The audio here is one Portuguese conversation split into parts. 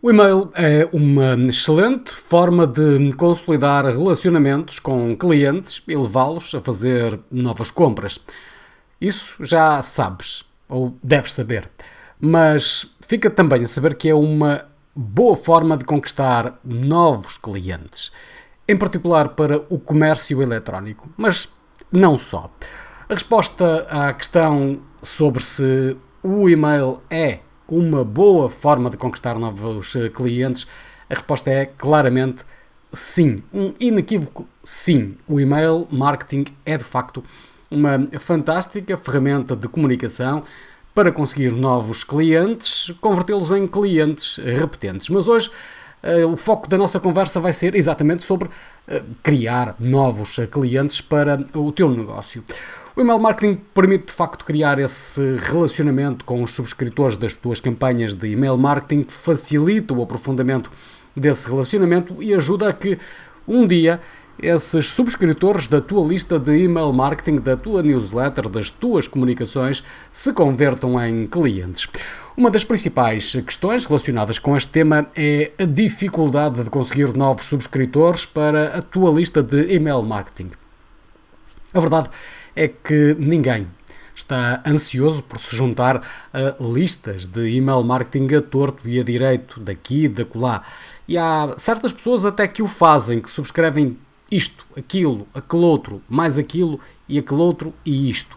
O e-mail é uma excelente forma de consolidar relacionamentos com clientes e levá-los a fazer novas compras. Isso já sabes, ou deves saber. Mas fica também a saber que é uma boa forma de conquistar novos clientes, em particular para o comércio eletrónico, mas não só. A resposta à questão sobre se o e-mail é uma boa forma de conquistar novos eh, clientes? A resposta é claramente sim. Um inequívoco sim. O email marketing é de facto uma fantástica ferramenta de comunicação para conseguir novos clientes, convertê-los em clientes repetentes. Mas hoje uh, o foco da nossa conversa vai ser exatamente sobre uh, criar novos clientes para o teu negócio. O email marketing permite de facto criar esse relacionamento com os subscritores das tuas campanhas de email marketing, facilita o aprofundamento desse relacionamento e ajuda a que um dia esses subscritores da tua lista de email marketing, da tua newsletter, das tuas comunicações se convertam em clientes. Uma das principais questões relacionadas com este tema é a dificuldade de conseguir novos subscritores para a tua lista de email marketing. A verdade é que ninguém está ansioso por se juntar a listas de email marketing a torto e a direito, daqui e da colá. E há certas pessoas até que o fazem, que subscrevem isto, aquilo, aquele outro, mais aquilo e aquele outro e isto.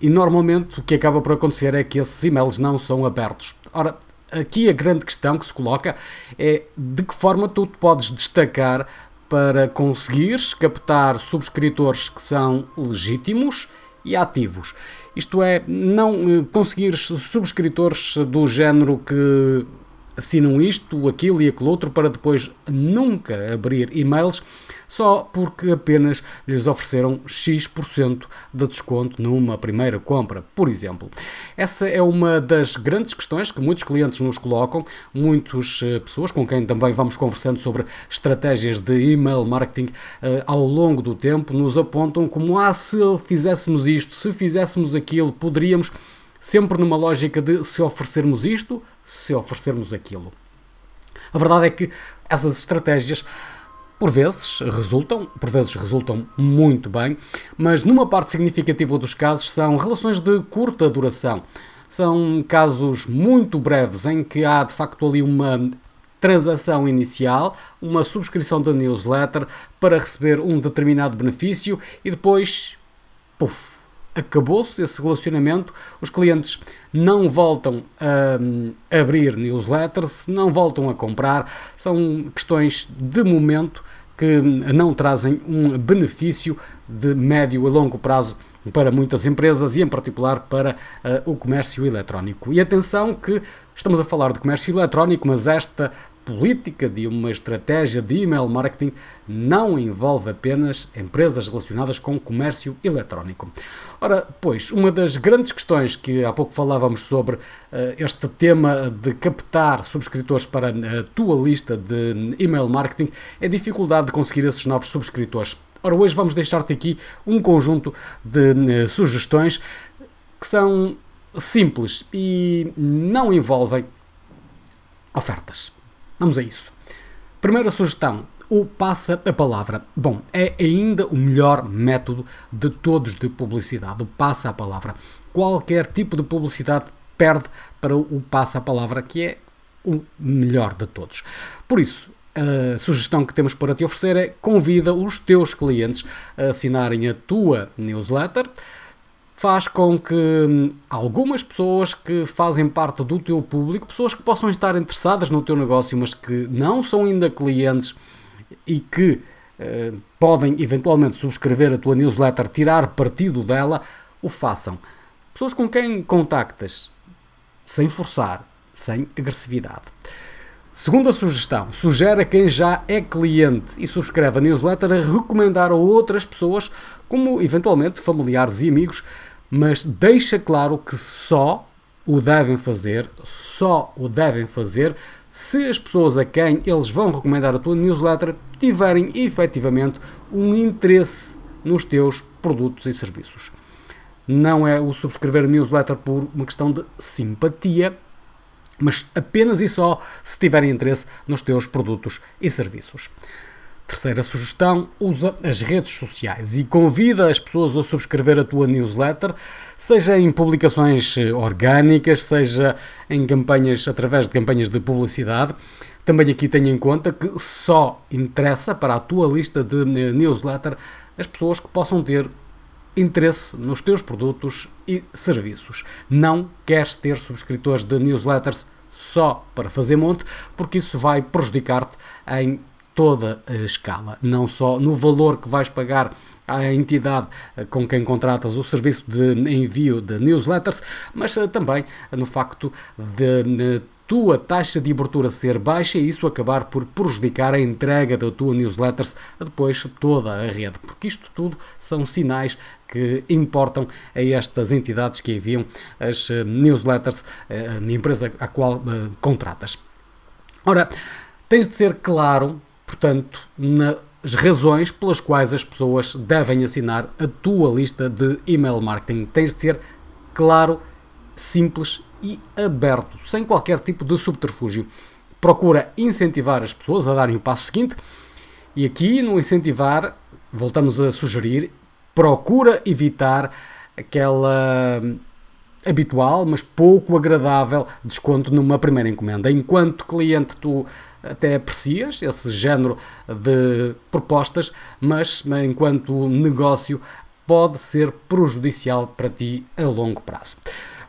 E normalmente o que acaba por acontecer é que esses e-mails não são abertos. Ora, aqui a grande questão que se coloca é de que forma tu te podes destacar para conseguires captar subscritores que são legítimos e ativos. Isto é, não eh, conseguires subscritores do género que assinam isto, aquilo e aquilo outro para depois nunca abrir e-mails só porque apenas lhes ofereceram X% de desconto numa primeira compra, por exemplo. Essa é uma das grandes questões que muitos clientes nos colocam, muitas eh, pessoas com quem também vamos conversando sobre estratégias de email marketing uh, ao longo do tempo nos apontam como ah, se fizéssemos isto, se fizéssemos aquilo, poderíamos sempre numa lógica de se oferecermos isto, se oferecermos aquilo. A verdade é que essas estratégias por vezes resultam, por vezes resultam muito bem, mas numa parte significativa dos casos são relações de curta duração. São casos muito breves em que há de facto ali uma transação inicial, uma subscrição da newsletter para receber um determinado benefício e depois, puf, acabou-se esse relacionamento, os clientes não voltam a abrir newsletters, não voltam a comprar, são questões de momento que não trazem um benefício de médio a longo prazo para muitas empresas e, em particular, para uh, o comércio eletrónico. E atenção que estamos a falar de comércio eletrónico, mas esta política de uma estratégia de email marketing não envolve apenas empresas relacionadas com comércio eletrónico. Ora, pois, uma das grandes questões que há pouco falávamos sobre uh, este tema de captar subscritores para a tua lista de email marketing é a dificuldade de conseguir esses novos subscritores. Ora, hoje vamos deixar-te aqui um conjunto de uh, sugestões que são simples e não envolvem ofertas. Vamos a isso. Primeira sugestão: o passa a palavra. Bom, é ainda o melhor método de todos de publicidade, o passa a palavra. Qualquer tipo de publicidade perde para o passa a palavra, que é o melhor de todos. Por isso, a sugestão que temos para te oferecer é convida os teus clientes a assinarem a tua newsletter faz com que hum, algumas pessoas que fazem parte do teu público, pessoas que possam estar interessadas no teu negócio, mas que não são ainda clientes e que eh, podem eventualmente subscrever a tua newsletter, tirar partido dela, o façam. Pessoas com quem contactas, sem forçar, sem agressividade. Segunda sugestão: sugere a quem já é cliente e subscreve a newsletter a recomendar a outras pessoas, como eventualmente familiares e amigos, mas deixa claro que só o devem fazer, só o devem fazer se as pessoas a quem eles vão recomendar a tua newsletter tiverem efetivamente um interesse nos teus produtos e serviços. Não é o subscrever a newsletter por uma questão de simpatia, mas apenas e só se tiverem interesse nos teus produtos e serviços. Terceira sugestão: usa as redes sociais e convida as pessoas a subscrever a tua newsletter, seja em publicações eh, orgânicas, seja em campanhas através de campanhas de publicidade. Também aqui tenha em conta que só interessa para a tua lista de eh, newsletter as pessoas que possam ter interesse nos teus produtos e serviços. Não queres ter subscritores de newsletters só para fazer monte, porque isso vai prejudicar-te em toda a escala, não só no valor que vais pagar à entidade eh, com quem contratas o serviço de envio de newsletters, mas eh, também no facto de tua taxa de abertura ser baixa e isso acabar por prejudicar a entrega da tua newsletters a depois toda a rede, porque isto tudo são sinais que importam a estas entidades que enviam as eh, newsletters, a empresa a qual contratas. Ora, tens de ser claro portanto, nas razões pelas quais as pessoas devem assinar a tua lista de email marketing. Tens de ser claro, simples e aberto, sem qualquer tipo de subterfúgio. Procura incentivar as pessoas a darem o passo seguinte e aqui no incentivar, voltamos a sugerir, procura evitar aquela habitual, mas pouco agradável desconto numa primeira encomenda. Enquanto cliente, tu até aprecias esse género de propostas, mas enquanto negócio pode ser prejudicial para ti a longo prazo.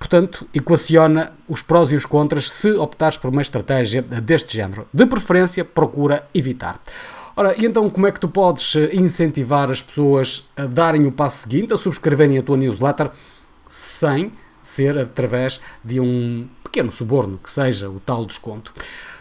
Portanto, equaciona os prós e os contras se optares por uma estratégia deste género. De preferência, procura evitar. Ora, e então como é que tu podes incentivar as pessoas a darem o passo seguinte, a subscreverem a tua newsletter, sem ser através de um pequeno suborno, que seja o tal desconto?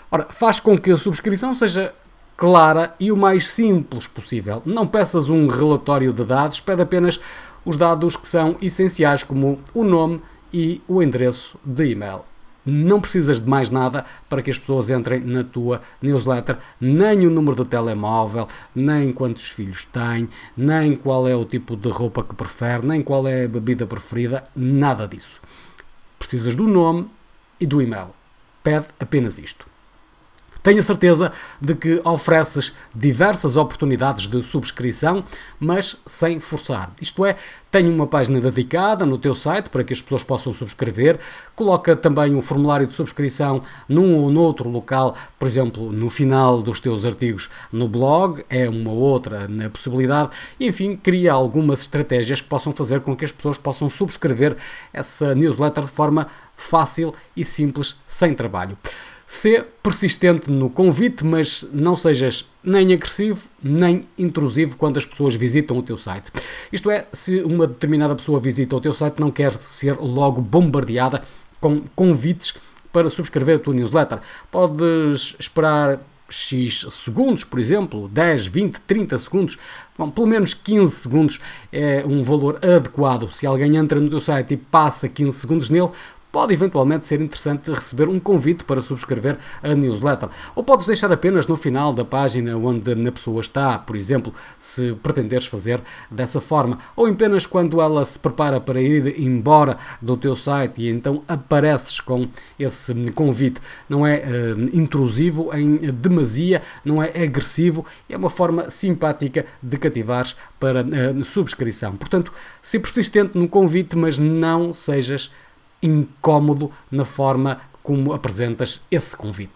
Ora, faz com que a subscrição seja clara e o mais simples possível. Não peças um relatório de dados, pede apenas os dados que são essenciais, como o nome e o endereço de e-mail. Não precisas de mais nada para que as pessoas entrem na tua newsletter, nem o número de telemóvel, nem quantos filhos têm, nem qual é o tipo de roupa que prefere, nem qual é a bebida preferida, nada disso. Precisas do nome e do e-mail. Pede apenas isto. Tenho a certeza de que ofereces diversas oportunidades de subscrição, mas sem forçar. Isto é, tenho uma página dedicada no teu site para que as pessoas possam subscrever. Coloca também um formulário de subscrição num ou noutro local, por exemplo, no final dos teus artigos no blog, é uma outra né, possibilidade. Enfim, cria algumas estratégias que possam fazer com que as pessoas possam subscrever essa newsletter de forma fácil e simples, sem trabalho. Ser persistente no convite, mas não sejas nem agressivo nem intrusivo quando as pessoas visitam o teu site. Isto é, se uma determinada pessoa visita o teu site, não quer ser logo bombardeada com convites para subscrever a tua newsletter. Podes esperar X segundos, por exemplo, 10, 20, 30 segundos, bom, pelo menos 15 segundos é um valor adequado. Se alguém entra no teu site e passa 15 segundos nele, pode eventualmente ser interessante receber um convite para subscrever a newsletter. Ou podes deixar apenas no final da página onde a pessoa está, por exemplo, se pretenderes fazer dessa forma. Ou apenas quando ela se prepara para ir embora do teu site e então apareces com esse convite. Não é uh, intrusivo em demasia, não é agressivo, é uma forma simpática de cativares para uh, subscrição. Portanto, se persistente no convite, mas não sejas incómodo na forma como apresentas esse convite.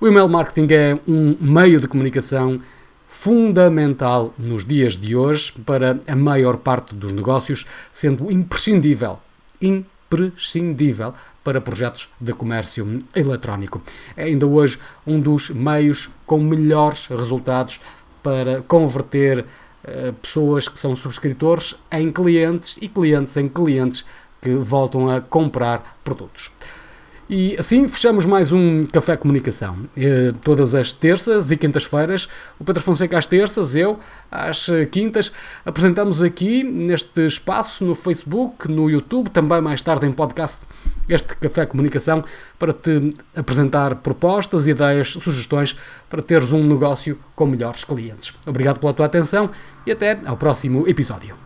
O email marketing é um meio de comunicação fundamental nos dias de hoje para a maior parte dos negócios, sendo imprescindível, imprescindível para projetos de comércio eletrónico. É ainda hoje um dos meios com melhores resultados para converter uh, pessoas que são subscritores em clientes e clientes em clientes que voltam a comprar produtos. E assim fechamos mais um Café Comunicação. Eh, todas as terças e quintas-feiras, o Pedro Fonseca às terças, eu às quintas, apresentamos aqui neste espaço no Facebook, no YouTube, também mais tarde em podcast, este Café Comunicação para te apresentar propostas, ideias, sugestões para teres um negócio com melhores clientes. Obrigado pela tua atenção e até ao próximo episódio.